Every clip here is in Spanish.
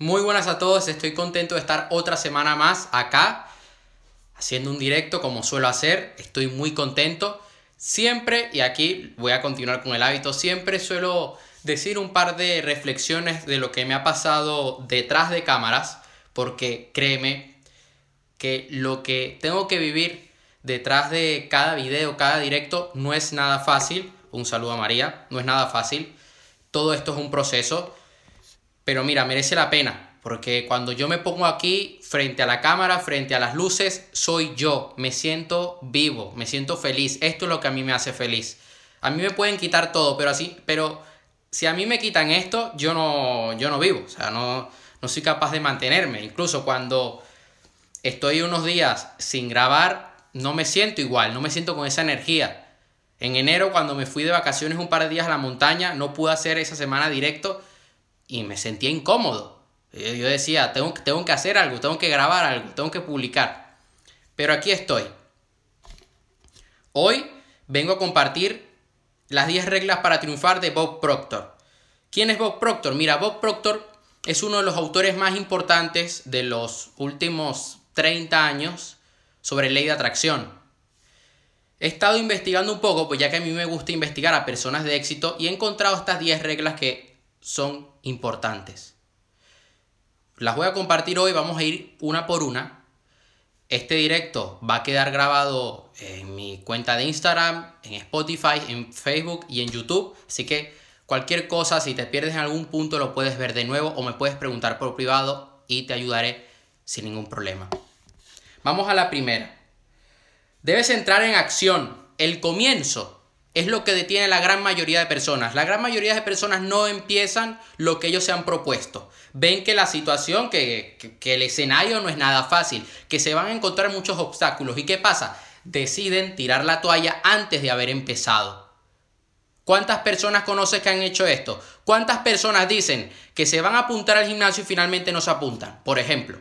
Muy buenas a todos, estoy contento de estar otra semana más acá haciendo un directo como suelo hacer, estoy muy contento. Siempre, y aquí voy a continuar con el hábito, siempre suelo decir un par de reflexiones de lo que me ha pasado detrás de cámaras, porque créeme que lo que tengo que vivir detrás de cada video, cada directo, no es nada fácil. Un saludo a María, no es nada fácil. Todo esto es un proceso pero mira, merece la pena, porque cuando yo me pongo aquí frente a la cámara, frente a las luces, soy yo, me siento vivo, me siento feliz. Esto es lo que a mí me hace feliz. A mí me pueden quitar todo, pero así, pero si a mí me quitan esto, yo no, yo no vivo, o sea, no, no soy capaz de mantenerme. Incluso cuando estoy unos días sin grabar, no me siento igual, no me siento con esa energía. En enero, cuando me fui de vacaciones un par de días a la montaña, no pude hacer esa semana directo y me sentía incómodo. Yo decía, tengo, tengo que hacer algo, tengo que grabar algo, tengo que publicar. Pero aquí estoy. Hoy vengo a compartir las 10 reglas para triunfar de Bob Proctor. ¿Quién es Bob Proctor? Mira, Bob Proctor es uno de los autores más importantes de los últimos 30 años sobre ley de atracción. He estado investigando un poco, pues ya que a mí me gusta investigar a personas de éxito y he encontrado estas 10 reglas que son importantes. Las voy a compartir hoy, vamos a ir una por una. Este directo va a quedar grabado en mi cuenta de Instagram, en Spotify, en Facebook y en YouTube. Así que cualquier cosa, si te pierdes en algún punto, lo puedes ver de nuevo o me puedes preguntar por privado y te ayudaré sin ningún problema. Vamos a la primera. Debes entrar en acción. El comienzo es lo que detiene a la gran mayoría de personas. La gran mayoría de personas no empiezan lo que ellos se han propuesto. Ven que la situación, que, el escenario no es nada fácil, que se van a encontrar muchos obstáculos. ¿Y qué pasa? Deciden tirar la toalla antes de haber empezado. ¿Cuántas personas conoces que han hecho esto? ¿Cuántas personas dicen que se van a apuntar al gimnasio y finalmente no se apuntan? Por ejemplo.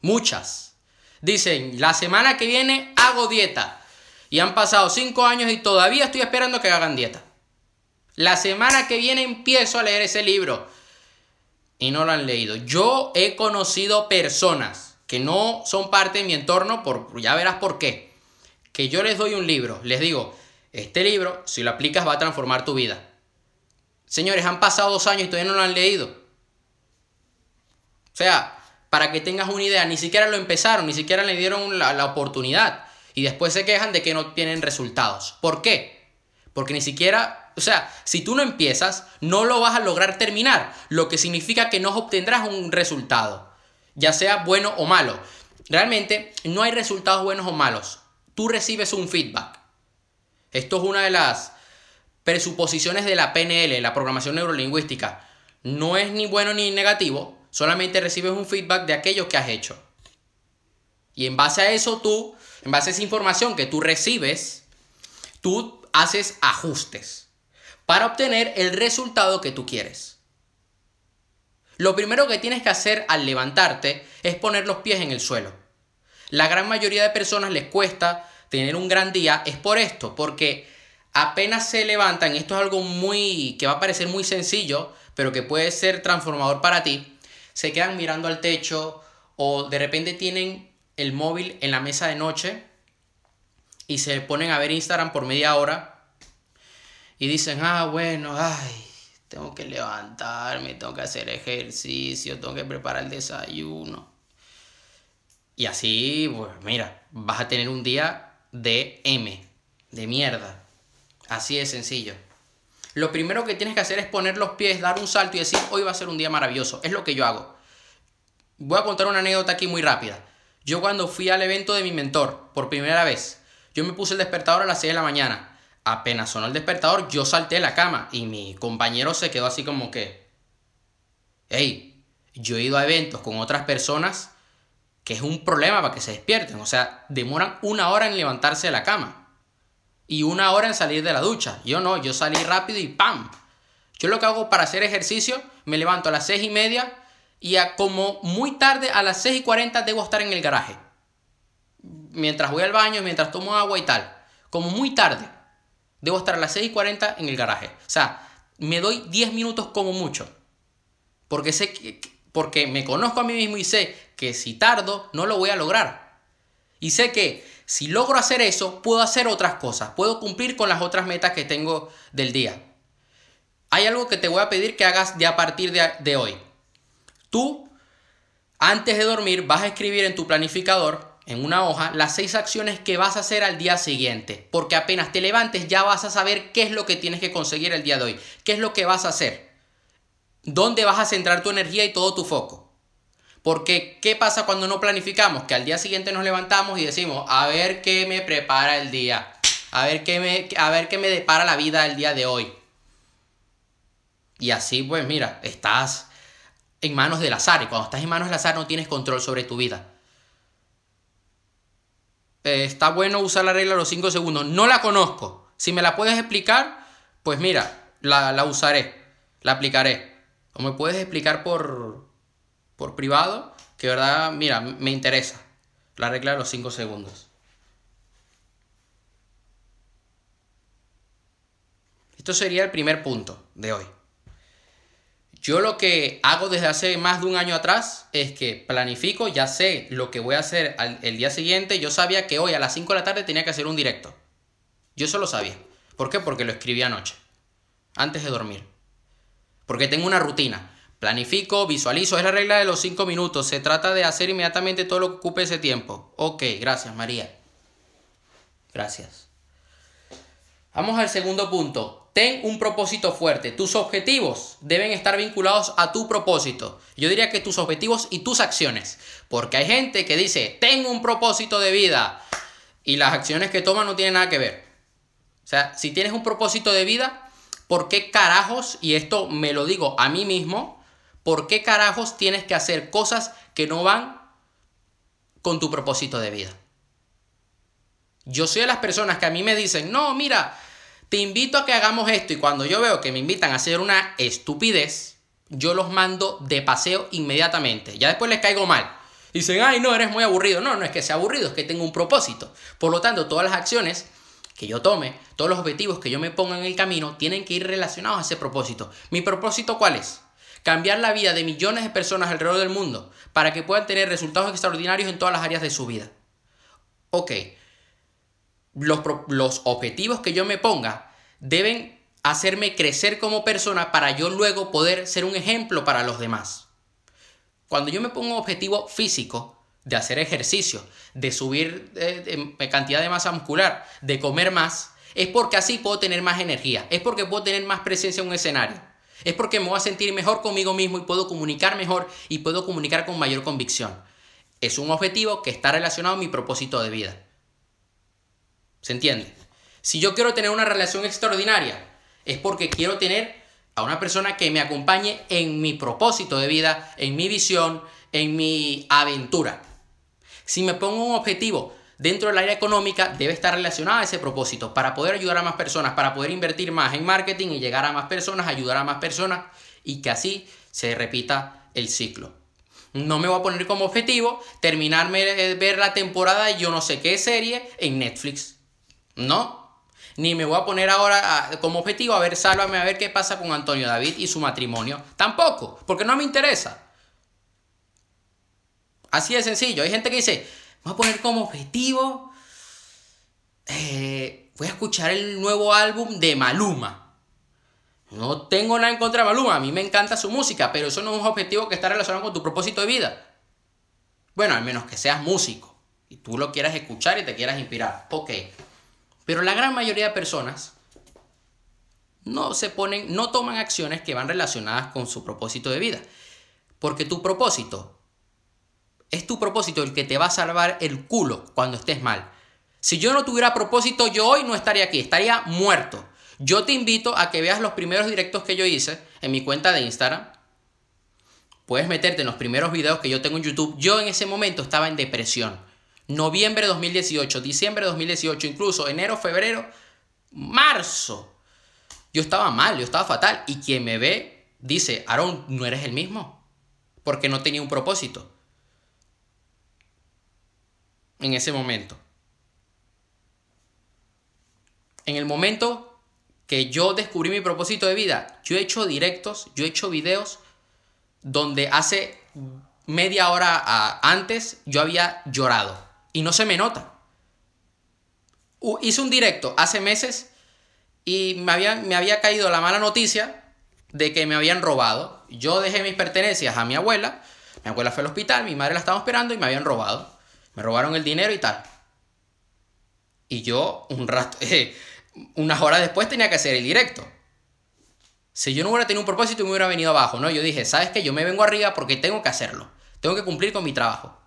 Muchas. Dicen, la semana que viene hago dieta. Y han pasado 5 años y todavía estoy esperando que hagan dieta. La semana que viene empiezo a leer ese libro. Y no lo han leído. Yo he conocido personas que no son parte de mi entorno, por, ya verás por qué. Que yo les doy un libro, les digo, este libro, si lo aplicas, va a transformar tu vida. Señores, han pasado dos años y todavía no lo han leído. O sea, para que tengas una idea, ni siquiera lo empezaron, ni siquiera le dieron la oportunidad y después se quejan de que no tienen resultados. ¿Por qué? Porque ni siquiera, o sea, si tú no empiezas, no lo vas a lograr terminar, lo que significa que no obtendrás un resultado, ya sea bueno o malo. Realmente no hay resultados buenos o malos, tú recibes un feedback. Esto es una de las presuposiciones de la PNL, la programación neurolingüística. No es ni bueno ni negativo, solamente recibes un feedback de aquello que has hecho. Y en base a eso tú en base a esa información que tú recibes, tú haces ajustes para obtener el resultado que tú quieres. Lo primero que tienes que hacer al levantarte es poner los pies en el suelo. La gran mayoría de personas les cuesta tener un gran día es por esto, porque apenas se levantan, esto es algo muy que va a parecer muy sencillo, pero que puede ser transformador para ti, se quedan mirando al techo o de repente tienen el móvil en la mesa de noche y se ponen a ver Instagram por media hora y dicen, ah, bueno, ay, tengo que levantarme, tengo que hacer ejercicio, tengo que preparar el desayuno. Y así, pues mira, vas a tener un día de M, de mierda. Así de sencillo. Lo primero que tienes que hacer es poner los pies, dar un salto y decir, hoy va a ser un día maravilloso. Es lo que yo hago. Voy a contar una anécdota aquí muy rápida. Yo cuando fui al evento de mi mentor por primera vez, yo me puse el despertador a las 6 de la mañana. Apenas sonó el despertador, yo salté de la cama y mi compañero se quedó así como que, hey, yo he ido a eventos con otras personas que es un problema para que se despierten. O sea, demoran una hora en levantarse de la cama y una hora en salir de la ducha. Yo no, yo salí rápido y ¡pam! Yo lo que hago para hacer ejercicio, me levanto a las 6 y media y a como muy tarde, a las 6 y 40, debo estar en el garaje. Mientras voy al baño, mientras tomo agua y tal. Como muy tarde, debo estar a las 6 y 40 en el garaje. O sea, me doy 10 minutos como mucho Porque sé que, porque me conozco a mí mismo y sé que si tardo no lo voy a lograr. Y sé que si logro hacer eso, puedo hacer otras cosas, puedo cumplir con las otras metas que tengo del día. Hay algo que te voy a pedir que hagas de a partir de, de hoy. Tú, antes de dormir, vas a escribir en tu planificador, en una hoja, las seis acciones que vas a hacer al día siguiente. Porque apenas te levantes ya vas a saber qué es lo que tienes que conseguir el día de hoy. ¿Qué es lo que vas a hacer? ¿Dónde vas a centrar tu energía y todo tu foco? Porque, ¿qué pasa cuando no planificamos? Que al día siguiente nos levantamos y decimos, a ver qué me prepara el día. A ver qué me, a ver qué me depara la vida el día de hoy. Y así, pues mira, estás en manos del azar. Y cuando estás en manos del azar no tienes control sobre tu vida. Eh, está bueno usar la regla de los 5 segundos. No la conozco. Si me la puedes explicar, pues mira, la, la usaré, la aplicaré. O me puedes explicar por, por privado, que verdad, mira, me interesa. La regla de los 5 segundos. Esto sería el primer punto de hoy. Yo lo que hago desde hace más de un año atrás es que planifico, ya sé lo que voy a hacer el día siguiente. Yo sabía que hoy a las 5 de la tarde tenía que hacer un directo. Yo eso lo sabía. ¿Por qué? Porque lo escribí anoche, antes de dormir. Porque tengo una rutina. Planifico, visualizo, es la regla de los 5 minutos. Se trata de hacer inmediatamente todo lo que ocupe ese tiempo. Ok, gracias María. Gracias. Vamos al segundo punto. Ten un propósito fuerte. Tus objetivos deben estar vinculados a tu propósito. Yo diría que tus objetivos y tus acciones. Porque hay gente que dice, tengo un propósito de vida. Y las acciones que toma no tienen nada que ver. O sea, si tienes un propósito de vida, ¿por qué carajos, y esto me lo digo a mí mismo, ¿por qué carajos tienes que hacer cosas que no van con tu propósito de vida? Yo soy de las personas que a mí me dicen, no, mira, te invito a que hagamos esto y cuando yo veo que me invitan a hacer una estupidez, yo los mando de paseo inmediatamente. Ya después les caigo mal. Dicen, ay, no, eres muy aburrido. No, no es que sea aburrido, es que tengo un propósito. Por lo tanto, todas las acciones que yo tome, todos los objetivos que yo me ponga en el camino, tienen que ir relacionados a ese propósito. ¿Mi propósito cuál es? Cambiar la vida de millones de personas alrededor del mundo para que puedan tener resultados extraordinarios en todas las áreas de su vida. Ok, los, objetivos que yo me ponga deben hacerme crecer como persona para yo luego poder ser un ejemplo para los demás. Cuando yo me pongo un objetivo físico, de hacer ejercicio, de subir eh, cantidad de masa muscular, de comer más, es porque así puedo tener más energía, es porque puedo tener más presencia en un escenario, es porque me voy a sentir mejor conmigo mismo y puedo comunicar mejor y puedo comunicar con mayor convicción. Es un objetivo que está relacionado a mi propósito de vida. ¿Se entiende? Si yo quiero tener una relación extraordinaria, es porque quiero tener a una persona que me acompañe en mi propósito de vida, en mi visión, en mi aventura. Si me pongo un objetivo dentro del área económica, debe estar relacionado a ese propósito para poder ayudar a más personas, para poder invertir más en marketing y llegar a más personas, ayudar a más personas y que así se repita el ciclo. No me voy a poner como objetivo terminarme de ver la temporada de yo no sé qué serie en Netflix. No. Ni me voy a poner ahora como objetivo a ver, sálvame a ver qué pasa con Antonio David y su matrimonio. Tampoco, porque no me interesa. Así de sencillo. Hay gente que dice, voy a poner como objetivo, eh, voy a escuchar el nuevo álbum de Maluma. No tengo nada en contra de Maluma, a mí me encanta su música, pero eso no es un objetivo que está relacionado con tu propósito de vida. Bueno, al menos que seas músico y tú lo quieras escuchar y te quieras inspirar. Ok. Pero la gran mayoría de personas no se ponen, no toman acciones que van relacionadas con su propósito de vida. Porque tu propósito es tu propósito el que te va a salvar el culo cuando estés mal. Si yo no tuviera propósito, yo hoy no estaría aquí, estaría muerto. Yo te invito a que veas los primeros directos que yo hice en mi cuenta de Instagram. Puedes meterte en los primeros videos que yo tengo en YouTube. Yo en ese momento estaba en depresión noviembre de 2018, diciembre de 2018, incluso enero, febrero, marzo. Yo estaba mal, yo estaba fatal. Y quien me ve dice, Aaron, no eres el mismo. Porque no tenía un propósito. En ese momento. En el momento que yo descubrí mi propósito de vida, yo he hecho directos, yo he hecho videos donde hace media hora antes yo había llorado y no se me nota. hice un directo hace meses y me había, me había caído la mala noticia de que me habían robado. Yo dejé mis pertenencias a mi abuela, mi abuela fue al hospital, mi madre la estaba esperando y me habían robado. Me robaron el dinero y tal. Y yo un rato, unas horas después tenía que hacer el directo. Si yo no hubiera tenido un propósito, me hubiera venido abajo, ¿no? Yo dije, ¿sabes qué? Yo me vengo arriba porque tengo que hacerlo. Tengo que cumplir con mi trabajo.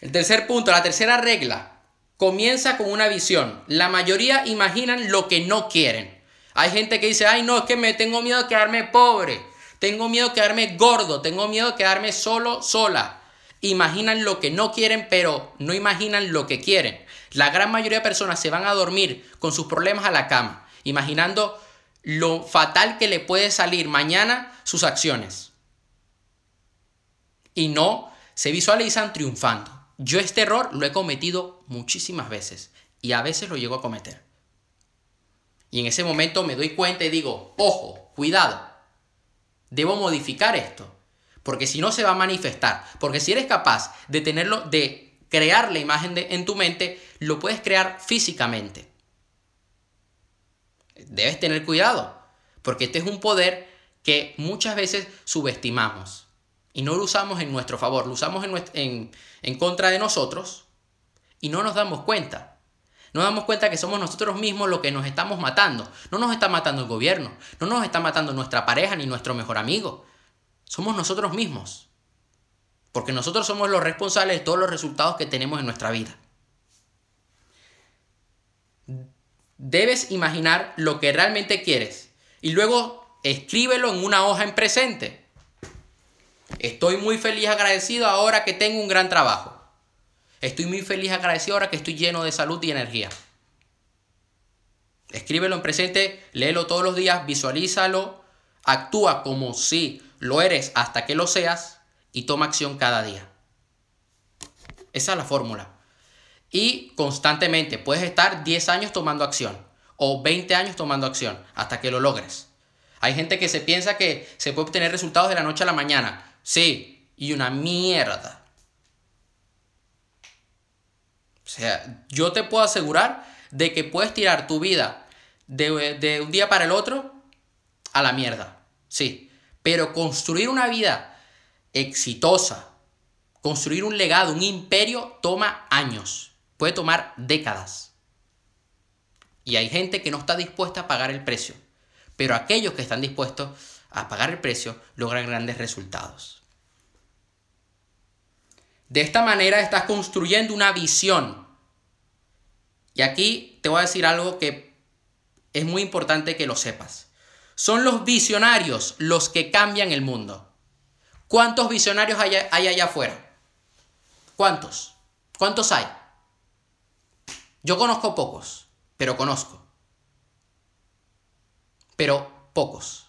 El tercer punto, la tercera regla, comienza con una visión. La mayoría imaginan lo que no quieren. Hay gente que dice, ay no, es que me tengo miedo de quedarme pobre, tengo miedo de quedarme gordo, tengo miedo de quedarme solo, sola. Imaginan lo que no quieren, pero no imaginan lo que quieren. La gran mayoría de personas se van a dormir con sus problemas a la cama, imaginando lo fatal que le puede salir mañana sus acciones. Y no se visualizan triunfando. Yo este error lo he cometido muchísimas veces y a veces lo llego a cometer. Y en ese momento me doy cuenta y digo, ojo, cuidado, debo modificar esto, porque si no se va a manifestar, porque si eres capaz de tenerlo, de crear la imagen de, en tu mente, lo puedes crear físicamente. Debes tener cuidado, porque este es un poder que muchas veces subestimamos y no lo usamos en nuestro favor, lo usamos en, en, contra de nosotros y no nos damos cuenta. No damos cuenta que somos nosotros mismos los que nos estamos matando. No nos está matando el gobierno, no nos está matando nuestra pareja ni nuestro mejor amigo. Somos nosotros mismos. Porque nosotros somos los responsables de todos los resultados que tenemos en nuestra vida. Debes imaginar lo que realmente quieres y luego escríbelo en una hoja en presente. Estoy muy feliz agradecido ahora que tengo un gran trabajo. Estoy muy feliz agradecido ahora que estoy lleno de salud y energía. Escríbelo en presente, léelo todos los días, visualízalo, actúa como si lo eres hasta que lo seas y toma acción cada día. Esa es la fórmula. Y constantemente puedes estar 10 años tomando acción o 20 años tomando acción hasta que lo logres. Hay gente que se piensa que se puede obtener resultados de la noche a la mañana. Sí, y una mierda. O sea, yo te puedo asegurar de que puedes tirar tu vida de, de, un día para el otro a la mierda. Sí, pero construir una vida exitosa, construir un legado, un imperio, toma años, puede tomar décadas. Y hay gente que no está dispuesta a pagar el precio, pero aquellos que están dispuestos a pagar el precio logran grandes resultados. De esta manera estás construyendo una visión. Y aquí te voy a decir algo que es muy importante que lo sepas. Son los visionarios los que cambian el mundo. ¿Cuántos visionarios hay, allá afuera? ¿Cuántos? ¿Cuántos hay? Yo conozco pocos, pero conozco. Pero pocos.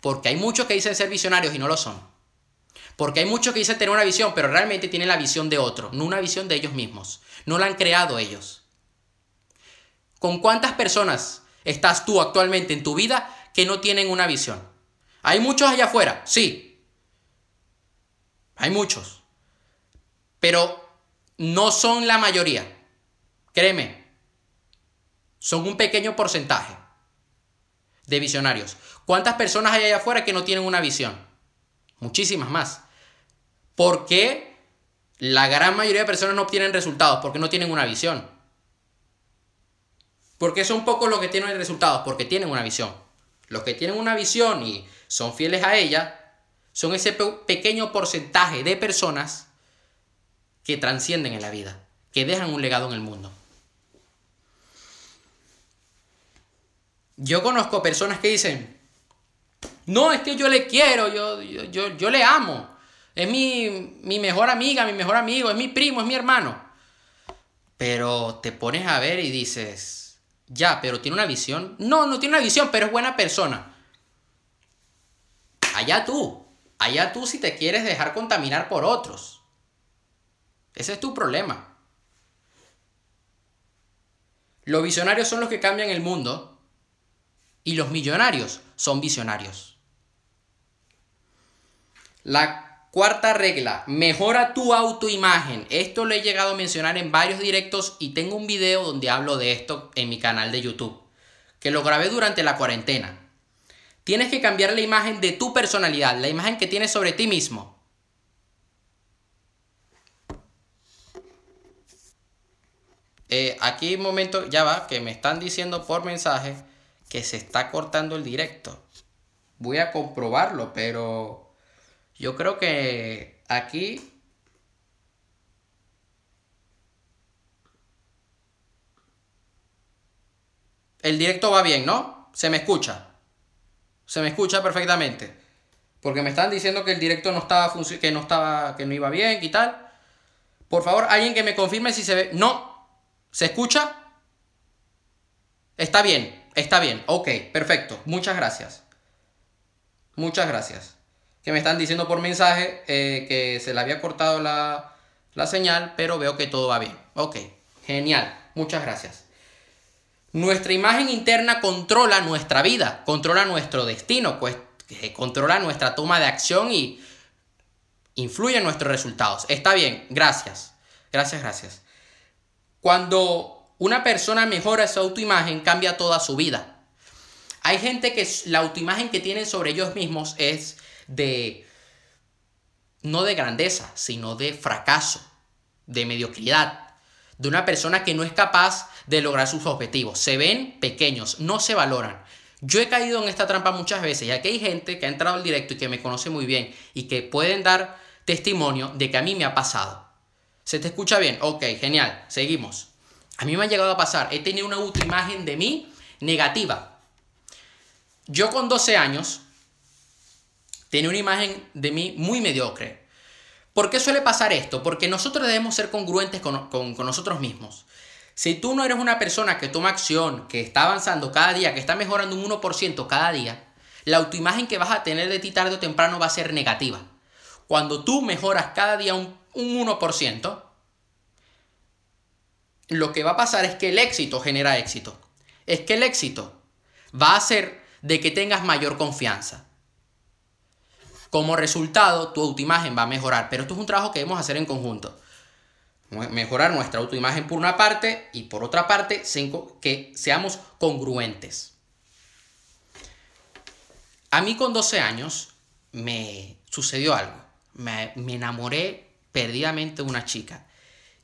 Porque hay muchos que dicen ser visionarios y no lo son. Porque hay muchos que dicen tener una visión, pero realmente tienen la visión de otro, no una visión de ellos mismos. No la han creado ellos. ¿Con cuántas personas estás tú actualmente en tu vida que no tienen una visión? ¿Hay muchos allá afuera? Sí. Hay muchos. Pero no son la mayoría. Créeme. Son un pequeño porcentaje de visionarios. ¿Cuántas personas hay allá afuera que no tienen una visión? Muchísimas más. ¿Por qué la gran mayoría de personas no obtienen resultados? Porque no tienen una visión. Porque son pocos los que tienen resultados, porque tienen una visión. Los que tienen una visión y son fieles a ella, son ese pequeño porcentaje de personas que trascienden en la vida, que dejan un legado en el mundo. Yo conozco personas que dicen, no, es que yo le quiero, yo, yo, yo, yo le amo, es mi, mi mejor amiga, mi mejor amigo, es mi primo, es mi hermano. Pero te pones a ver y dices, ya, pero tiene una visión. No, no tiene una visión, pero es buena persona. Allá tú, allá tú si te quieres dejar contaminar por otros. Ese es tu problema. Los visionarios son los que cambian el mundo y los millonarios son visionarios. La cuarta regla, mejora tu autoimagen. Esto lo he llegado a mencionar en varios directos y tengo un video donde hablo de esto en mi canal de YouTube, que lo grabé durante la cuarentena. Tienes que cambiar la imagen de tu personalidad, la imagen que tienes sobre ti mismo. Eh, aquí un momento, ya va, que me están diciendo por mensaje que se está cortando el directo. Voy a comprobarlo, pero yo creo que aquí... El directo va bien, ¿no? Se me escucha. Se me escucha perfectamente. Porque me están diciendo que el directo no estaba que no estaba que no iba bien y tal. Por favor, alguien que me confirme si se ve. No, ¿Se escucha? Está bien, está bien. Ok, perfecto. Muchas gracias. Muchas gracias. Que me están diciendo por mensaje eh, que se le había cortado la, la señal, pero veo que todo va bien. Ok, genial. Muchas gracias. Nuestra imagen interna controla nuestra vida, controla nuestro destino, pues, controla nuestra toma de acción y influye en nuestros resultados. Está bien, gracias. Gracias, gracias. Cuando una persona mejora su autoimagen, cambia toda su vida. Hay gente que la autoimagen que tienen sobre ellos mismos es de, no de grandeza, sino de fracaso, de mediocridad, de una persona que no es capaz de lograr sus objetivos. Se ven pequeños, no se valoran. Yo he caído en esta trampa muchas veces y aquí hay gente que ha entrado al directo y que me conoce muy bien y que pueden dar testimonio de que a mí me ha pasado. ¿Se te escucha bien? Ok, genial. Seguimos. A mí me ha llegado a pasar. He tenido una autoimagen de mí negativa. Yo con 12 años tenía una imagen de mí muy mediocre. ¿Por qué suele pasar esto? Porque nosotros debemos ser congruentes con, con, nosotros mismos. Si tú no eres una persona que toma acción, que está avanzando cada día, que está mejorando un 1% cada día, la autoimagen que vas a tener de ti tarde o temprano va a ser negativa. Cuando tú mejoras cada día un un 1%, lo que va a pasar es que el éxito genera éxito. Es que el éxito va a hacer de que tengas mayor confianza. Como resultado, tu autoimagen va a mejorar, pero esto es un trabajo que debemos hacer en conjunto. Mejorar nuestra autoimagen por una parte y por otra parte que seamos congruentes. A mí con 12 años me sucedió algo. Me, enamoré perdidamente una chica.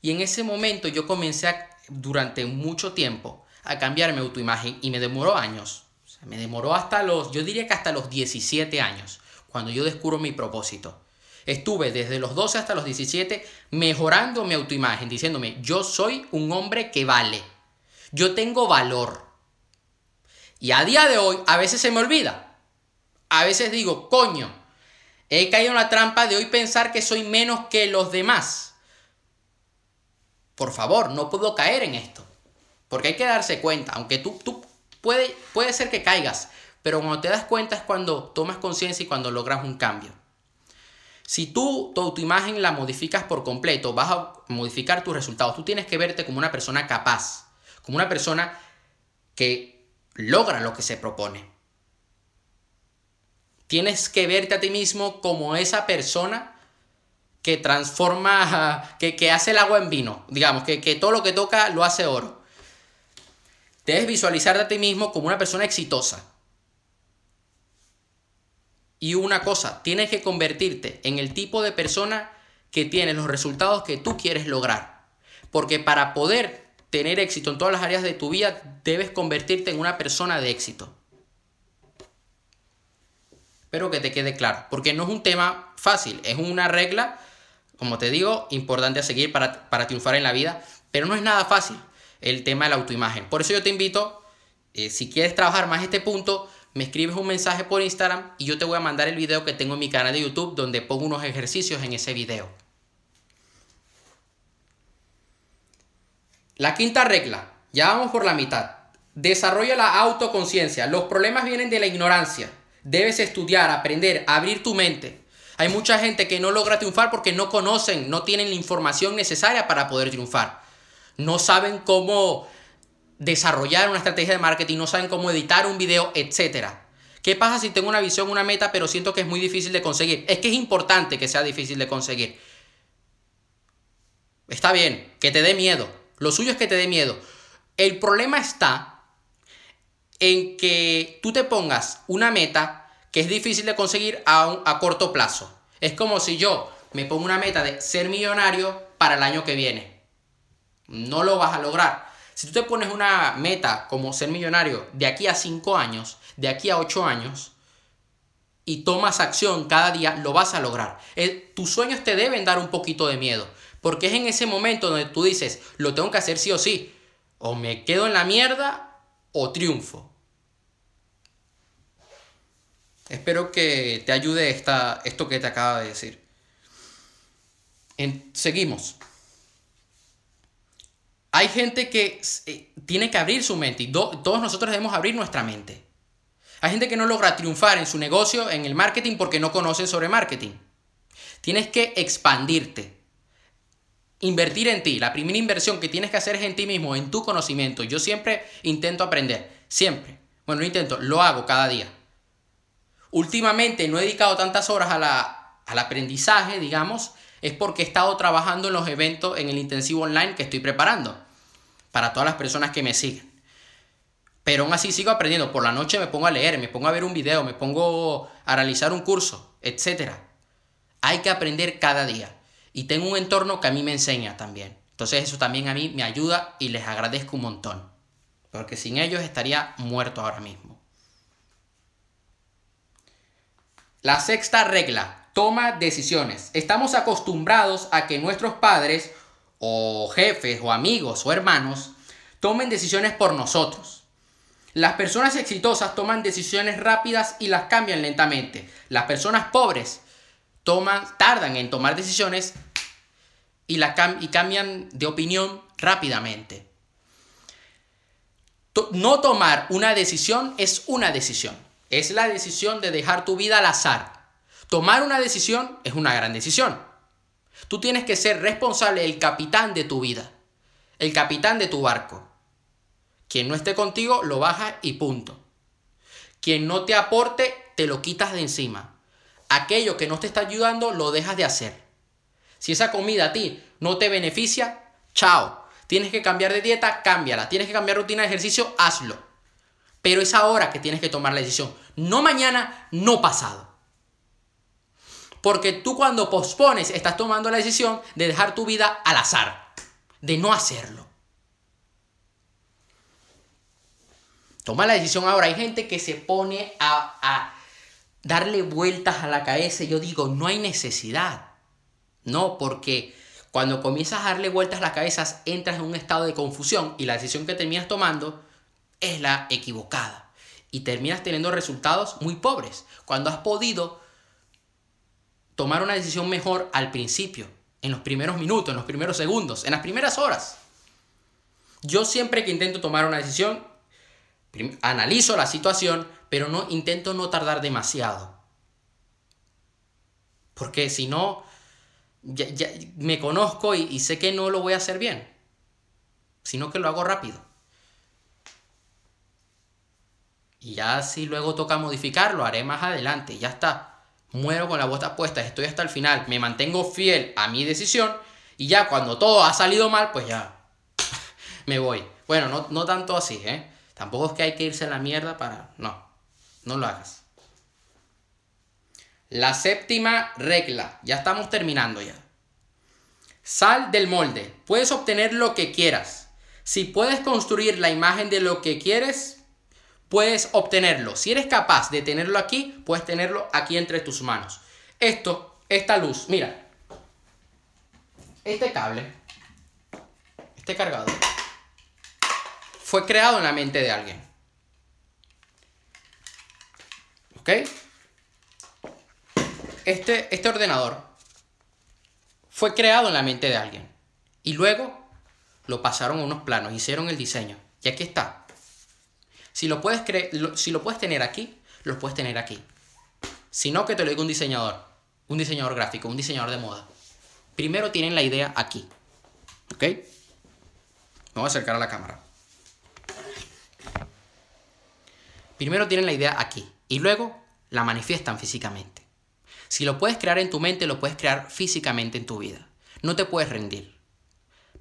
Y en ese momento yo comencé durante mucho tiempo a cambiar mi autoimagen y me demoró años. me demoró hasta los, yo diría que hasta los 17 años, cuando yo descubro mi propósito. Estuve desde los 12 hasta los 17 mejorando mi autoimagen, diciéndome, yo soy un hombre que vale, yo tengo valor. Y a día de hoy a veces se me olvida. A veces digo, coño, He caído en la trampa de hoy pensar que soy menos que los demás. Por favor, no puedo caer en esto. Porque hay que darse cuenta, aunque tú, tú puede, puede ser que caigas, pero cuando te das cuenta es cuando tomas conciencia y cuando logras un cambio. Si tú tu autoimagen la modificas por completo, vas a modificar tus resultados. Tú tienes que verte como una persona capaz, como una persona que logra lo que se propone. Tienes que verte a ti mismo como esa persona que transforma, que, hace el agua en vino, digamos, que, que todo lo que toca lo hace oro. Debes visualizarte a ti mismo como una persona exitosa. Y una cosa, tienes que convertirte en el tipo de persona que tiene los resultados que tú quieres lograr. Porque para poder tener éxito en todas las áreas de tu vida, debes convertirte en una persona de éxito. Espero que te quede claro, porque no es un tema fácil, es una regla, como te digo, importante a seguir para, triunfar en la vida, pero no es nada fácil el tema de la autoimagen. Por eso yo te invito, eh, si quieres trabajar más este punto, me escribes un mensaje por Instagram y yo te voy a mandar el video que tengo en mi canal de YouTube donde pongo unos ejercicios en ese video. La quinta regla, ya vamos por la mitad. Desarrolla la autoconciencia. Los problemas vienen de la ignorancia. Debes estudiar, aprender, abrir tu mente. Hay mucha gente que no logra triunfar porque no conocen, no tienen la información necesaria para poder triunfar. No saben cómo desarrollar una estrategia de marketing, no saben cómo editar un video, etc. ¿Qué pasa si tengo una visión, una meta, pero siento que es muy difícil de conseguir? Es que es importante que sea difícil de conseguir. Está bien, que te dé miedo. Lo suyo es que te dé miedo. El problema está en que tú te pongas una meta que es difícil de conseguir a, a corto plazo. Es como si yo me pongo una meta de ser millonario para el año que viene. No lo vas a lograr. Si tú te pones una meta como ser millonario de aquí a 5 años, de aquí a 8 años, y tomas acción cada día, lo vas a lograr. tus sueños te deben dar un poquito de miedo, porque es en ese momento donde tú dices, lo tengo que hacer sí o sí, o me quedo en la mierda o triunfo. Espero que te ayude esta, esto que te acabo de decir. seguimos. Hay gente que eh, tiene que abrir su mente y todos nosotros debemos abrir nuestra mente. Hay gente que no logra triunfar en su negocio, en el marketing, porque no conoce sobre marketing. Tienes que expandirte. Invertir en ti. La primera inversión que tienes que hacer es en ti mismo, en tu conocimiento. Yo siempre intento aprender. Siempre. Bueno, no intento, lo hago cada día. Últimamente no he dedicado tantas horas al aprendizaje, digamos, es porque he estado trabajando en los eventos en el intensivo online que estoy preparando para todas las personas que me siguen. Pero aún así sigo aprendiendo. Por la noche me pongo a leer, me pongo a ver un video, me pongo a realizar un curso, etc. Hay que aprender cada día. Y tengo un entorno que a mí me enseña también. Entonces eso también a mí me ayuda y les agradezco un montón. Porque sin ellos estaría muerto ahora mismo. La sexta regla toma decisiones. Estamos acostumbrados a que nuestros padres o jefes o amigos o hermanos tomen decisiones por nosotros. Las personas exitosas toman decisiones rápidas y las cambian lentamente. Las personas pobres toman, tardan en tomar decisiones y, y cambian de opinión rápidamente. no tomar una decisión es una decisión. Es la decisión de dejar tu vida al azar. Tomar una decisión es una gran decisión. Tú tienes que ser responsable, el capitán de tu vida, el capitán de tu barco. Quien no esté contigo, lo baja y punto. Quien no te aporte, te lo quitas de encima. Aquello que no te está ayudando, lo dejas de hacer. Si esa comida a ti no te beneficia, chao. Tienes que cambiar de dieta, cámbiala. Tienes que cambiar rutina de ejercicio, hazlo. Pero es ahora que tienes que tomar la decisión. No mañana, no pasado. Porque tú cuando pospones estás tomando la decisión de dejar tu vida al azar, de no hacerlo. Toma la decisión ahora. Hay gente que se pone a, darle vueltas a la cabeza. Yo digo, no hay necesidad. No, porque cuando comienzas a darle vueltas a la cabeza entras en un estado de confusión y la decisión que terminas tomando es la equivocada. Y terminas teniendo resultados muy pobres. Cuando has podido tomar una decisión mejor al principio, en los primeros minutos, en los primeros segundos, en las primeras horas. Yo siempre que intento tomar una decisión, analizo la situación, pero no intento no tardar demasiado. Porque si no, ya, me conozco y, y sé que no lo voy a hacer bien, sino que lo hago rápido. Y ya si luego toca modificarlo, haré más adelante, ya está muero con la bota puesta, estoy hasta el final, me mantengo fiel a mi decisión y ya cuando todo ha salido mal, pues ya me voy. Bueno, no, no tanto así, ¿eh? Tampoco es que hay que irse a la mierda para... No, no lo hagas. La séptima regla, ya estamos terminando ya. Sal del molde, puedes obtener lo que quieras. Si puedes construir la imagen de lo que quieres, puedes obtenerlo. Si eres capaz de tenerlo aquí, puedes tenerlo aquí entre tus manos. Esto, esta luz, mira. Este cable, este cargador, fue creado en la mente de alguien. ¿Ok? Este, este ordenador fue creado en la mente de alguien. Y luego lo pasaron a unos planos, hicieron el diseño. Y aquí está. Si lo puedes, si lo puedes tener aquí, lo puedes tener aquí. Si no, que te lo diga un diseñador, un diseñador gráfico, un diseñador de moda. Primero tienen la idea aquí. ¿Ok? Me voy a acercar a la cámara. Primero tienen la idea aquí. y luego la manifiestan físicamente. Si lo puedes crear en tu mente, lo puedes crear físicamente en tu vida. No te puedes rendir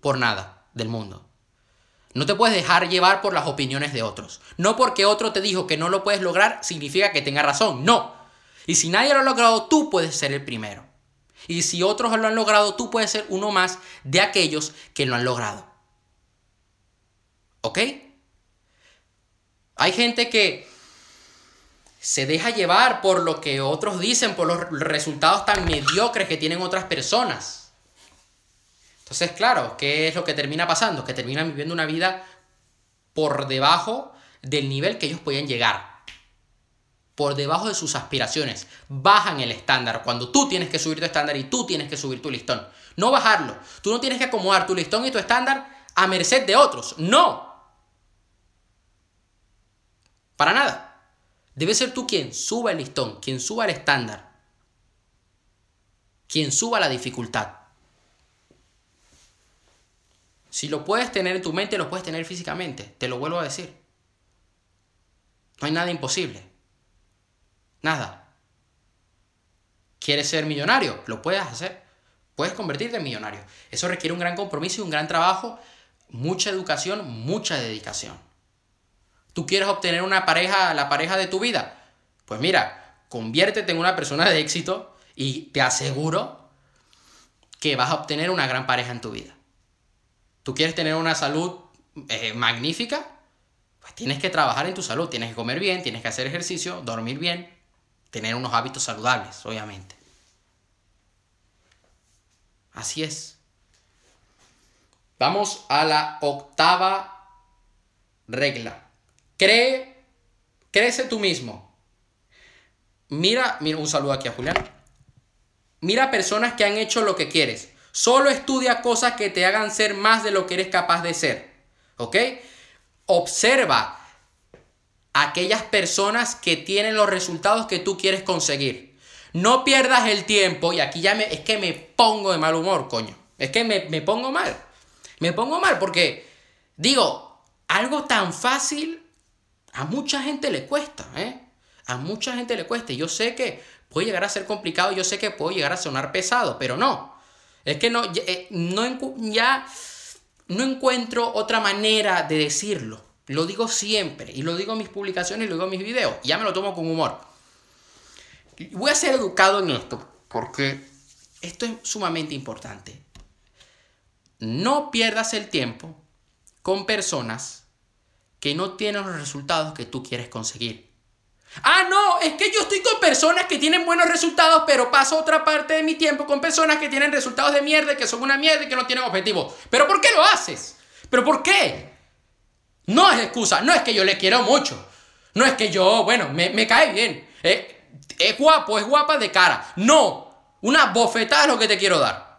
por nada del mundo. No te puedes dejar llevar por las opiniones de otros. No porque otro te dijo que no lo puedes lograr significa que tenga razón. No. Y si nadie lo ha logrado, tú puedes ser el primero. Y si otros lo han logrado, tú puedes ser uno más de aquellos que lo han logrado. ¿Ok? Hay gente que se deja llevar por lo que otros dicen, por los resultados tan mediocres que tienen otras personas. Entonces, claro, ¿qué es lo que termina pasando? Que terminan viviendo una vida por debajo del nivel que ellos pueden llegar. Por debajo de sus aspiraciones. Bajan el estándar cuando tú tienes que subir tu estándar y tú tienes que subir tu listón. No bajarlo. Tú no tienes que acomodar tu listón y tu estándar a merced de otros. No. Para nada. Debe ser tú quien suba el listón, quien suba el estándar, quien suba la dificultad. Si lo puedes tener en tu mente, lo puedes tener físicamente. Te lo vuelvo a decir. No hay nada imposible. Nada. ¿Quieres ser millonario? Lo puedes hacer. Puedes convertirte en millonario. Eso requiere un gran compromiso y un gran trabajo, mucha educación, mucha dedicación. ¿Tú quieres obtener una pareja, la pareja de tu vida? Pues mira, conviértete en una persona de éxito y te aseguro que vas a obtener una gran pareja en tu vida. ¿Tú quieres tener una salud eh, magnífica? Pues tienes que trabajar en tu salud, tienes que comer bien, tienes que hacer ejercicio, dormir bien, tener unos hábitos saludables, obviamente. Así es. Vamos a la octava regla. Cree, crece tú mismo. Mira, mira, un saludo aquí a Julián. Mira personas que han hecho lo que quieres. Solo estudia cosas que te hagan ser más de lo que eres capaz de ser. ¿Ok? Observa aquellas personas que tienen los resultados que tú quieres conseguir. No pierdas el tiempo, y aquí ya me, es que me pongo de mal humor, coño. Es que me, me pongo mal. Me pongo mal porque, digo, algo tan fácil a mucha gente le cuesta, ¿eh? A mucha gente le cuesta. Yo sé que puede llegar a ser complicado, yo sé que puede llegar a sonar pesado, pero no. Es que no, eh, no, ya no encuentro otra manera de decirlo. Lo digo siempre, y lo digo en mis publicaciones, y lo digo en mis videos. Ya me lo tomo con humor. Voy a ser educado en esto, porque esto es sumamente importante. No pierdas el tiempo con personas que no tienen los resultados que tú quieres conseguir. Ah, no, es que yo estoy con personas que tienen buenos resultados, pero paso otra parte de mi tiempo con personas que tienen resultados de mierda, que son una mierda y que no tienen objetivos. ¿Pero por qué lo haces? ¿Pero por qué? No es excusa, no es que yo le quiero mucho. No es que yo, bueno, me, cae bien. Eh, es guapo, es guapa de cara. No, una bofetada es lo que te quiero dar.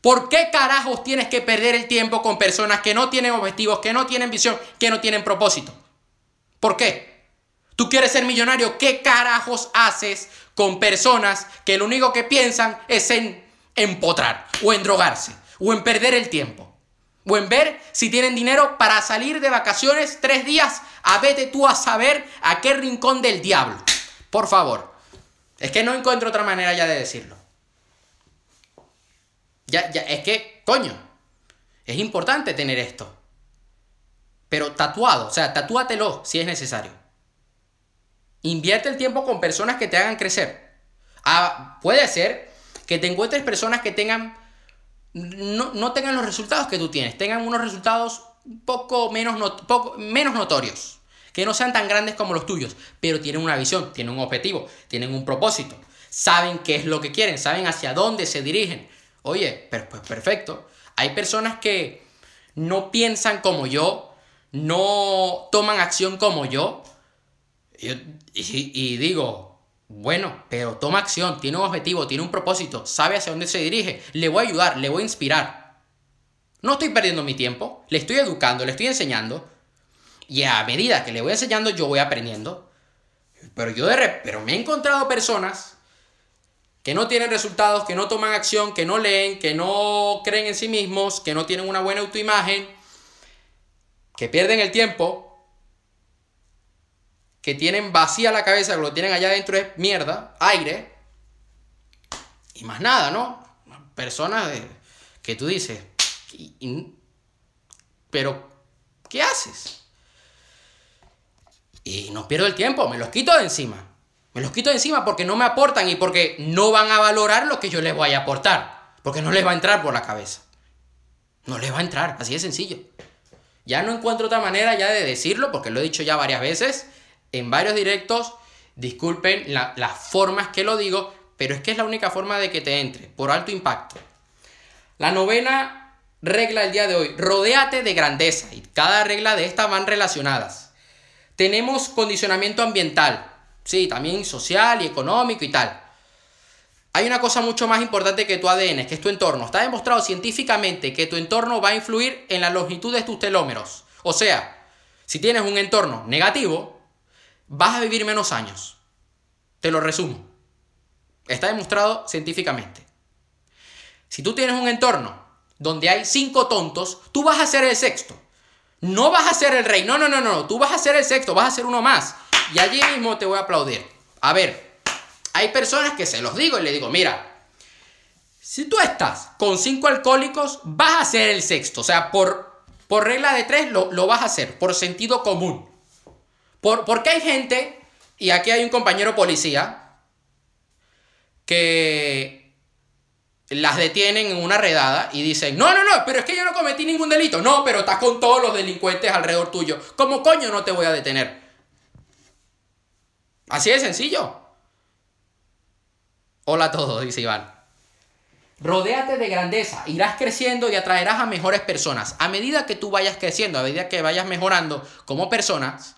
¿Por qué carajos tienes que perder el tiempo con personas que no tienen objetivos, que no tienen visión, que no tienen propósito? ¿Por qué? ¿Tú quieres ser millonario? ¿Qué carajos haces con personas que lo único que piensan es en empotrar o en drogarse o en perder el tiempo? O en ver si tienen dinero para salir de vacaciones tres días a vete tú a saber a qué rincón del diablo. Por favor. Es que no encuentro otra manera ya de decirlo. Ya, ya, es que, coño, es importante tener esto. Pero tatuado, o sea, tatúatelo si es necesario. Invierte el tiempo con personas que te hagan crecer. Ah, puede ser que te encuentres personas que tengan no, no, tengan los resultados que tú tienes, tengan unos resultados poco menos, poco menos notorios, que no sean tan grandes como los tuyos, pero tienen una visión, tienen un objetivo, tienen un propósito, saben qué es lo que quieren, saben hacia dónde se dirigen, Oye, pero pues perfecto. Hay personas que no piensan como yo, no toman acción como yo. Y, digo, bueno, pero toma acción, tiene un objetivo, tiene un propósito, sabe hacia dónde se dirige. Le voy a ayudar, le voy a inspirar. No estoy perdiendo mi tiempo, le estoy educando, le estoy enseñando. Y a medida que le voy enseñando, yo voy aprendiendo. Pero yo de pero me he encontrado personas que no tienen resultados, que no toman acción, que no leen, que no creen en sí mismos, que no tienen una buena autoimagen, que pierden el tiempo que tienen vacía la cabeza, lo que tienen allá adentro es mierda, aire, y más nada, ¿no? Personas que tú dices, pero, ¿qué haces? Y no pierdo el tiempo, me los quito de encima. Me los quito de encima porque no me aportan y porque no van a valorar lo que yo les voy a aportar. Porque no les va a entrar por la cabeza. No les va a entrar, así de sencillo. Ya no encuentro otra manera ya de decirlo, porque lo he dicho ya varias veces, en varios directos. Disculpen las formas que lo digo, pero es que es la única forma de que te entre, por alto impacto. La novena regla del día de hoy, rodéate de grandeza. Y cada regla de estas van relacionadas. Tenemos condicionamiento ambiental, sí, también social y económico y tal. Hay una cosa mucho más importante que tu ADN, que es tu entorno. Está demostrado científicamente que tu entorno va a influir en la longitud de tus telómeros. O sea, si tienes un entorno negativo, vas a vivir menos años. Te lo resumo. Está demostrado científicamente. Si tú tienes un entorno donde hay cinco tontos, tú vas a ser el sexto. No vas a ser el rey. No, no, no, no. Tú vas a ser el sexto, vas a ser uno más. Y allí mismo te voy a aplaudir. A ver, hay personas que se los digo y le digo, mira, si tú estás con cinco alcohólicos, vas a ser el sexto. O sea, por, por regla de tres lo, lo vas a hacer, por sentido común. Por, porque hay gente, y aquí hay un compañero policía, que las detienen en una redada y dicen, no, no, no, pero es que yo no cometí ningún delito. No, pero estás con todos los delincuentes alrededor tuyo. ¿Cómo coño no te voy a detener? Así de sencillo. Hola a todos, dice Iván. Rodéate de grandeza, irás creciendo y atraerás a mejores personas. A medida que tú vayas creciendo, a medida que vayas mejorando como personas,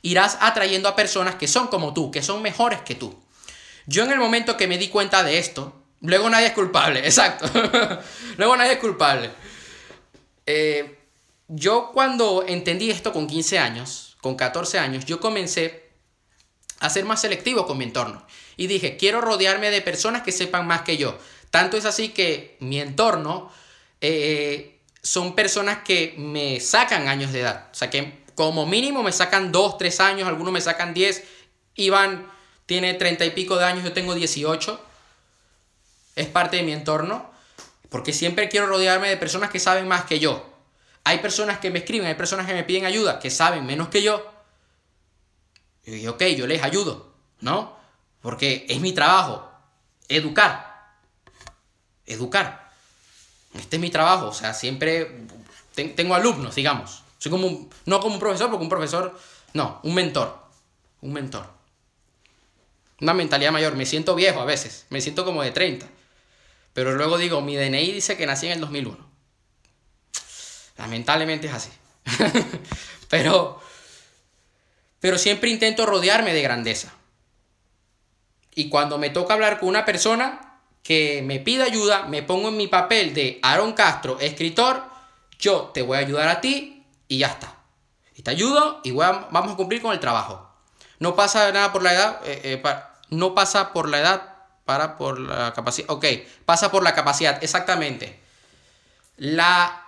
irás atrayendo a personas que son como tú, que son mejores que tú. Yo en el momento que me di cuenta de esto, luego nadie es culpable, exacto. luego nadie es culpable. Eh, yo cuando entendí esto con 15 años, con 14 años, yo comencé a ser más selectivo con mi entorno y dije, quiero rodearme de personas que sepan más que yo. Tanto es así que mi entorno eh, son personas que me sacan años de edad. O sea, que como mínimo me sacan 2, 3 años, algunos me sacan 10. Iván tiene 30 y pico de años, yo tengo 18. Es parte de mi entorno. Porque siempre quiero rodearme de personas que saben más que yo. Hay personas que me escriben, hay personas que me piden ayuda, que saben menos que yo. Y ok, yo les ayudo, ¿no? Porque es mi trabajo, educar. Educar. Este es mi trabajo, o sea, siempre tengo alumnos, digamos. Soy como un, no como un profesor, porque un profesor, no, un mentor. Un mentor. Una mentalidad mayor. Me siento viejo a veces, me siento como de 30. Pero luego digo, mi DNI dice que nací en el 2001. Lamentablemente es así. pero, pero siempre intento rodearme de grandeza. Y cuando me toca hablar con una persona que me pide ayuda, me pongo en mi papel de Aaron Castro, escritor, yo te voy a ayudar a ti y ya está. Y te ayudo y vamos a cumplir con el trabajo. No pasa nada por la edad, eh, eh, no pasa por la edad, para por la capacidad. Ok, pasa por la capacidad, exactamente. La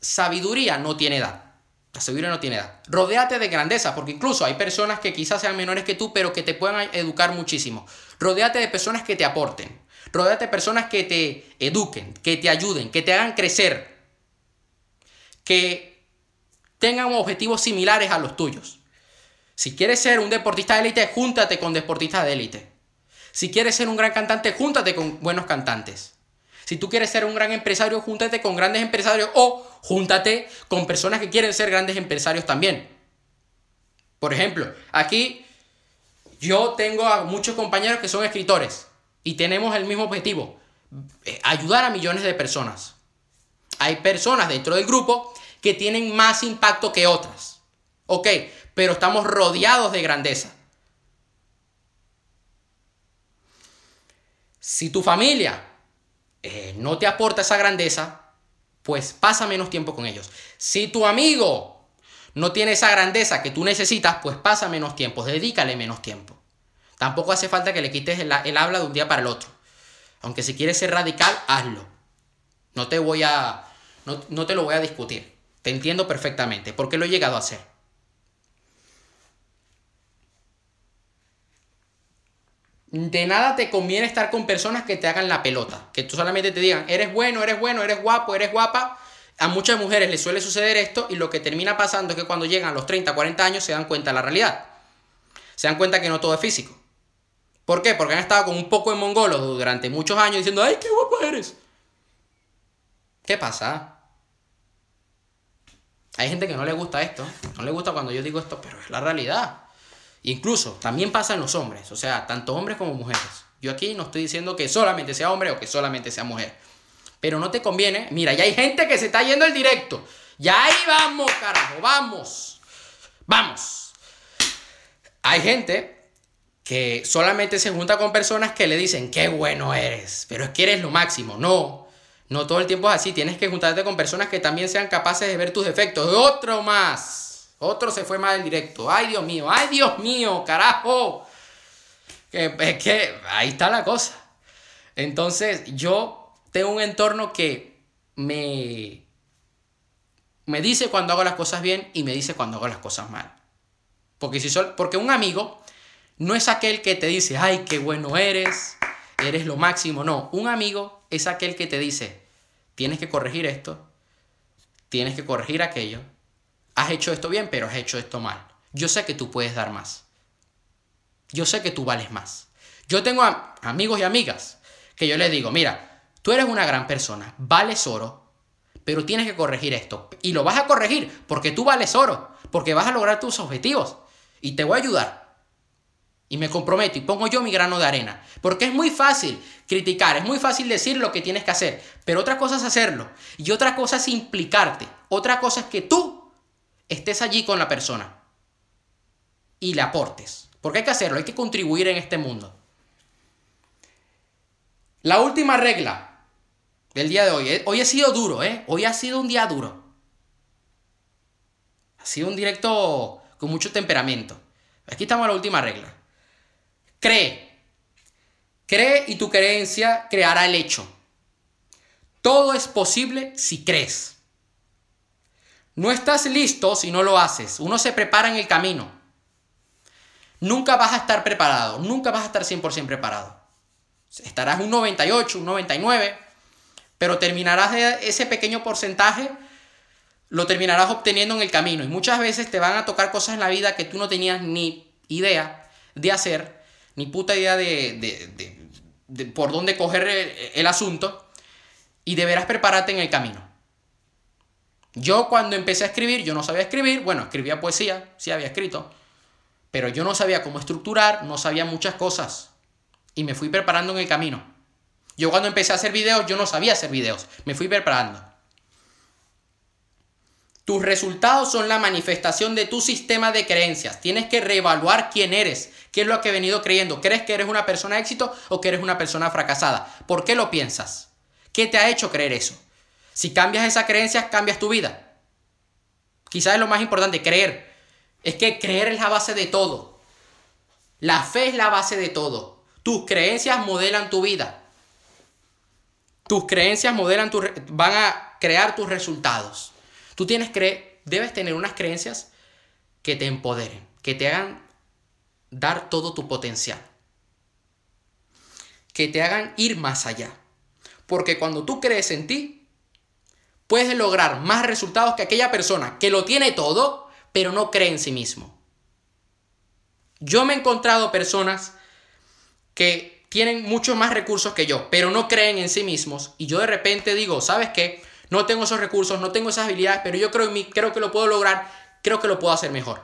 sabiduría no tiene edad. La sabiduría no tiene edad. Rodéate de grandeza, porque incluso hay personas que quizás sean menores que tú, pero que te puedan educar muchísimo. Rodéate de personas que te aporten. Rodéate de personas que te eduquen, que te ayuden, que te hagan crecer. Que tengan objetivos similares a los tuyos. Si quieres ser un deportista de élite, júntate con deportistas de élite. Si quieres ser un gran cantante, júntate con buenos cantantes. Si tú quieres ser un gran empresario, júntate con grandes empresarios o júntate con personas que quieren ser grandes empresarios también. Por ejemplo, aquí yo tengo a muchos compañeros que son escritores y tenemos el mismo objetivo, eh, ayudar a millones de personas. Hay personas dentro del grupo que tienen más impacto que otras. Ok, pero estamos rodeados de grandeza. Si tu familia eh, no te aporta esa grandeza, pues pasa menos tiempo con ellos. Si tu amigo no tiene esa grandeza que tú necesitas, pues pasa menos tiempo, dedícale menos tiempo. Tampoco hace falta que le quites el, habla de un día para el otro. Aunque si quieres ser radical, hazlo. No te voy a. No, no, te lo voy a discutir. Te entiendo perfectamente, porque lo he llegado a hacer. De nada te conviene estar con personas que te hagan la pelota, que tú solamente te digan, eres bueno, eres bueno, eres guapo, eres guapa, a muchas mujeres les suele suceder esto y lo que termina pasando es que cuando llegan a los 30, 40 años se dan cuenta de la realidad. Se dan cuenta que no todo es físico. ¿Por qué? Porque han estado con un poco de mongolos durante muchos años diciendo, ay, qué guapo eres. ¿Qué pasa? Hay gente que no le gusta esto, no le gusta cuando yo digo esto, pero es la realidad. Incluso también pasa en los hombres, o sea, tanto hombres como mujeres. Yo aquí no estoy diciendo que solamente sea hombre o que solamente sea mujer. Pero no te conviene. Mira, ya hay gente que se está yendo al directo. Ya ahí vamos, carajo, vamos. Vamos. Hay gente que solamente se junta con personas que le dicen, qué bueno eres, pero es que eres lo máximo. No, no todo el tiempo es así. Tienes que juntarte con personas que también sean capaces de ver tus defectos. Otro más. Otro se fue más del directo. Ay, Dios mío, ay, Dios mío, carajo. Es que ahí está la cosa. Entonces, yo tengo un entorno que me, me dice cuando hago las cosas bien y me dice cuando hago las cosas mal. Porque, si sol, porque un amigo no es aquel que te dice, ay, qué bueno eres, eres lo máximo. No, un amigo es aquel que te dice, tienes que corregir esto, tienes que corregir aquello, has hecho esto bien, pero has hecho esto mal. Yo sé que tú puedes dar más. Yo sé que tú vales más. Yo tengo amigos y amigas que yo les digo, mira, tú eres una gran persona, vales oro, pero tienes que corregir esto. Y lo vas a corregir porque tú vales oro, porque vas a lograr tus objetivos. Y te voy a ayudar. Y me comprometo y pongo yo mi grano de arena. Porque es muy fácil criticar, es muy fácil decir lo que tienes que hacer. Pero otra cosa es hacerlo. Y otra cosa es implicarte. Otra cosa es que tú estés allí con la persona y le aportes. Porque hay que hacerlo, hay que contribuir en este mundo. La última regla del día de hoy. Eh, hoy ha sido duro, ¿eh? Hoy ha sido un día duro. Ha sido un directo con mucho temperamento. Aquí estamos en la última regla. Cree. Cree y tu creencia creará el hecho. Todo es posible si crees. No estás listo si no lo haces. Uno se prepara en el camino. Nunca vas a estar preparado, nunca vas a estar 100% preparado. Estarás un 98, un 99, pero terminarás de ese pequeño porcentaje, lo terminarás obteniendo en el camino. Y muchas veces te van a tocar cosas en la vida que tú no tenías ni idea de hacer, ni puta idea de, por dónde coger el asunto, y deberás prepararte en el camino. Yo cuando empecé a escribir, yo no sabía escribir, bueno, escribía poesía, sí había escrito, pero yo no sabía cómo estructurar, no sabía muchas cosas y me fui preparando en el camino. Yo cuando empecé a hacer videos, yo no sabía hacer videos, me fui preparando. Tus resultados son la manifestación de tu sistema de creencias. Tienes que reevaluar quién eres, qué es lo que he venido creyendo. ¿Crees que eres una persona éxito o que eres una persona fracasada? ¿Por qué lo piensas? ¿Qué te ha hecho creer eso? Si cambias esa creencia, cambias tu vida. Quizás es lo más importante, creer. Es que creer es la base de todo. La fe es la base de todo. Tus creencias modelan tu vida. Tus creencias modelan tu, van a crear tus resultados. Tú tienes que debes tener unas creencias que te empoderen, que te hagan dar todo tu potencial. Que te hagan ir más allá. Porque cuando tú crees en ti, puedes lograr más resultados que aquella persona que lo tiene todo, pero no cree en sí mismo. Yo me he encontrado personas que tienen muchos más recursos que yo, pero no creen en sí mismos. Y yo de repente digo, ¿sabes qué? No tengo esos recursos, no tengo esas habilidades, pero yo creo en mí, creo que lo puedo lograr, creo que lo puedo hacer mejor.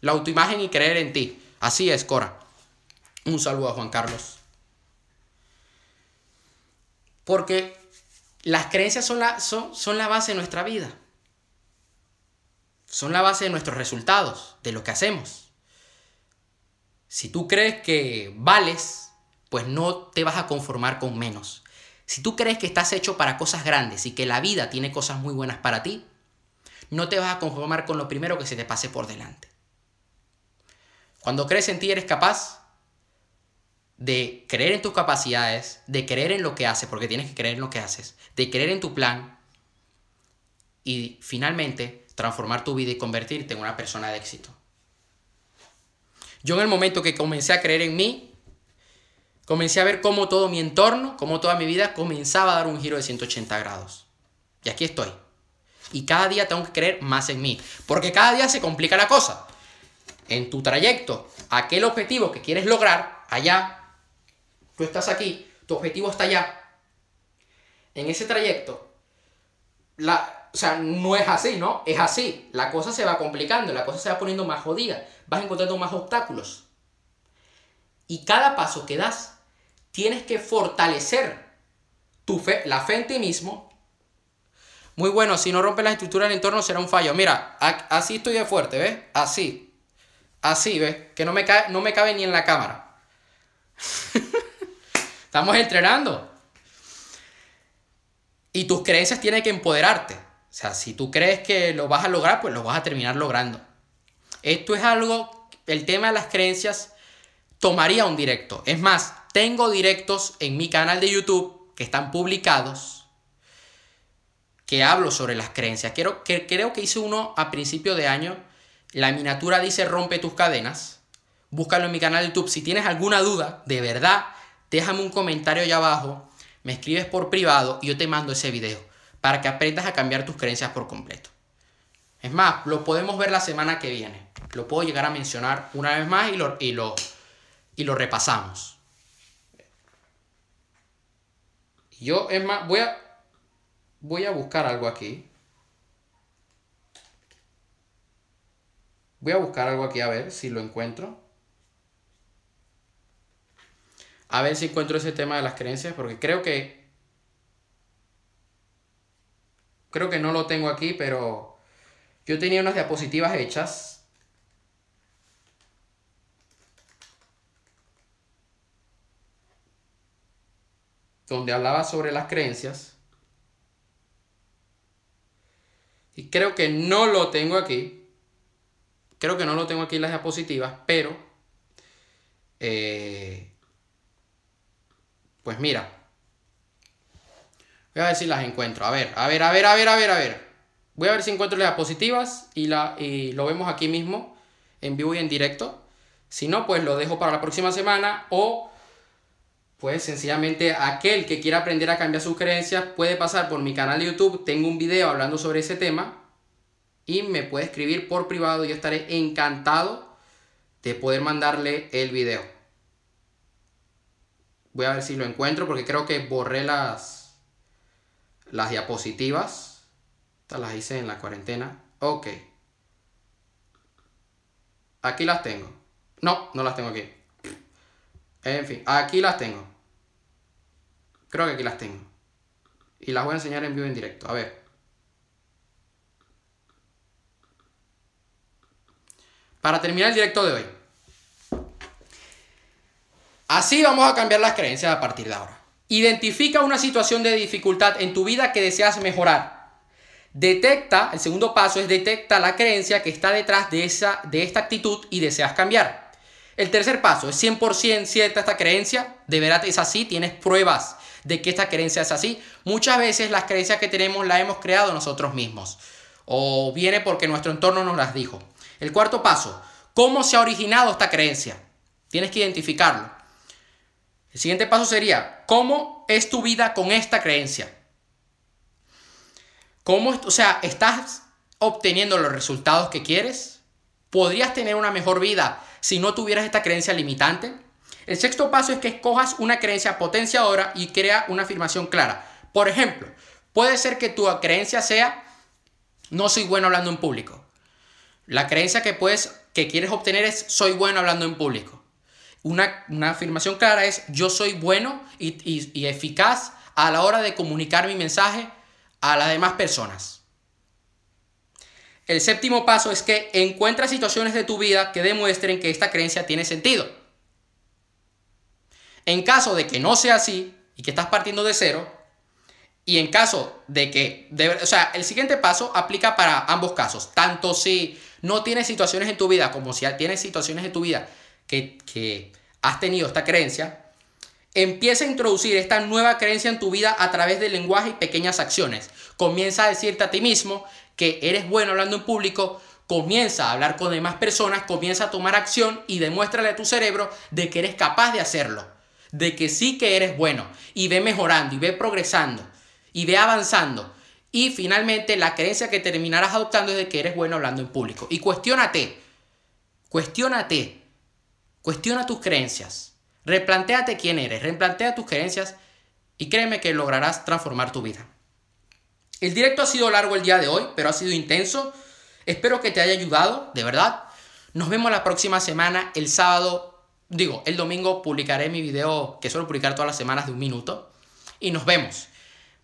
La autoimagen y creer en ti. Así es, Cora. Un saludo a Juan Carlos. Porque las creencias son la, son, son la base de nuestra vida. Son la base de nuestros resultados, de lo que hacemos. Si tú crees que vales, pues no te vas a conformar con menos. Si tú crees que estás hecho para cosas grandes y que la vida tiene cosas muy buenas para ti, no te vas a conformar con lo primero que se te pase por delante. Cuando crees en ti eres capaz de creer en tus capacidades, de creer en lo que haces, porque tienes que creer en lo que haces, de creer en tu plan y finalmente transformar tu vida y convertirte en una persona de éxito. Yo en el momento que comencé a creer en mí, comencé a ver cómo todo mi entorno, cómo toda mi vida comenzaba a dar un giro de 180 grados. Y aquí estoy. Y cada día tengo que creer más en mí. Porque cada día se complica la cosa. En tu trayecto, aquel objetivo que quieres lograr, allá, tú estás aquí, tu objetivo está allá. En ese trayecto, la, o sea, no es así, ¿no? Es así. La cosa se va complicando, la cosa se va poniendo más jodida. Vas encontrando más obstáculos. Y cada paso que das, tienes que fortalecer tu fe, la fe en ti mismo muy bueno, si no rompe la estructura del entorno será un fallo. Mira, así estoy de fuerte, ¿ves? Así. Así, ¿ves? Que no me, no me cabe ni en la cámara. Estamos entrenando. Y tus creencias tienen que empoderarte. O sea, si tú crees que lo vas a lograr, pues lo vas a terminar logrando. Esto es algo, el tema de las creencias tomaría un directo. Es más, tengo directos en mi canal de YouTube que están publicados que hablo sobre las creencias. Creo que, creo que hice uno a principio de año. La miniatura dice rompe tus cadenas. Búscalo en mi canal de YouTube. Si tienes alguna duda, de verdad, déjame un comentario allá abajo. Me escribes por privado y yo te mando ese video para que aprendas a cambiar tus creencias por completo. Es más, lo podemos ver la semana que viene. Lo puedo llegar a mencionar una vez más y lo, y lo, y lo repasamos. Yo, es más, voy a, Voy a buscar algo aquí. Voy a buscar algo aquí a ver si lo encuentro. A ver si encuentro ese tema de las creencias, porque creo que... Creo que no lo tengo aquí, pero yo tenía unas diapositivas hechas. Donde hablaba sobre las creencias. Y creo que no lo tengo aquí. Creo que no lo tengo aquí en las diapositivas, pero... Eh, pues mira. Voy a ver si las encuentro. A ver, a ver, a ver, a ver, a ver, a ver. Voy a ver si encuentro las diapositivas y, la, y lo vemos aquí mismo, en vivo y en directo. Si no, pues lo dejo para la próxima semana o pues sencillamente aquel que quiera aprender a cambiar sus creencias puede pasar por mi canal de YouTube, tengo un video hablando sobre ese tema y me puede escribir por privado, yo estaré encantado de poder mandarle el video. Voy a ver si lo encuentro porque creo que borré las, las diapositivas. Estas las hice en la cuarentena. Ok. Aquí las tengo. No, no las tengo aquí. En fin, aquí las tengo. Creo que aquí las tengo. Y las voy a enseñar en vivo en directo. A ver. Para terminar el directo de hoy. Así vamos a cambiar las creencias a partir de ahora. Identifica una situación de dificultad en tu vida que deseas mejorar. Detecta, el segundo paso es detecta la creencia que está detrás de, esa, de esta actitud y deseas cambiar. El tercer paso es 100% cierta esta creencia, de verdad es así, tienes pruebas de que esta creencia es así. Muchas veces las creencias que tenemos las hemos creado nosotros mismos o viene porque nuestro entorno nos las dijo. El cuarto paso, ¿cómo se ha originado esta creencia? Tienes que identificarlo. El siguiente paso sería, ¿cómo es tu vida con esta creencia? ¿Cómo, o sea, estás obteniendo los resultados que quieres? ¿Podrías tener una mejor vida si no tuvieras esta creencia limitante? El sexto paso es que escojas una creencia potenciadora y crea una afirmación clara. Por ejemplo, puede ser que tu creencia sea no soy bueno hablando en público. La creencia que puedes que quieres obtener es soy bueno hablando en público. Una, afirmación clara es yo soy bueno y, y eficaz a la hora de comunicar mi mensaje a las demás personas. El séptimo paso es que encuentra situaciones de tu vida que demuestren que esta creencia tiene sentido. En caso de que no sea así y que estás partiendo de cero, y en caso de que, o sea, el siguiente paso aplica para ambos casos, tanto si no tienes situaciones en tu vida como si tienes situaciones en tu vida que, has tenido esta creencia, Empieza a introducir esta nueva creencia en tu vida a través del lenguaje y pequeñas acciones. Comienza a decirte a ti mismo que eres bueno hablando en público comienza a hablar con demás personas, comienza a tomar acción y demuéstrale a tu cerebro de que eres capaz de hacerlo, de que sí que eres bueno y ve mejorando y ve progresando y ve avanzando. Y finalmente la creencia que terminarás adoptando es de que eres bueno hablando en público. Y cuestiónate, cuestiónate, cuestiona tus creencias, replantéate quién eres, replantea tus creencias y créeme que lograrás transformar tu vida. El directo ha sido largo el día de hoy, pero ha sido intenso. Espero que te haya ayudado, de verdad. Nos vemos la próxima semana, el sábado, digo, el domingo publicaré mi video que suelo publicar todas las semanas de un minuto. Y nos vemos.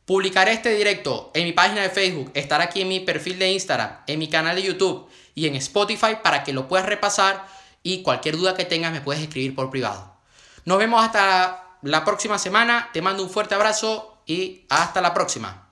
Publicaré este directo en mi página de Facebook, estará aquí en mi perfil de Instagram, en mi canal de YouTube y en Spotify para que lo puedas repasar y cualquier duda que tengas me puedes escribir por privado. Nos vemos hasta la próxima semana, te mando un fuerte abrazo y hasta la próxima.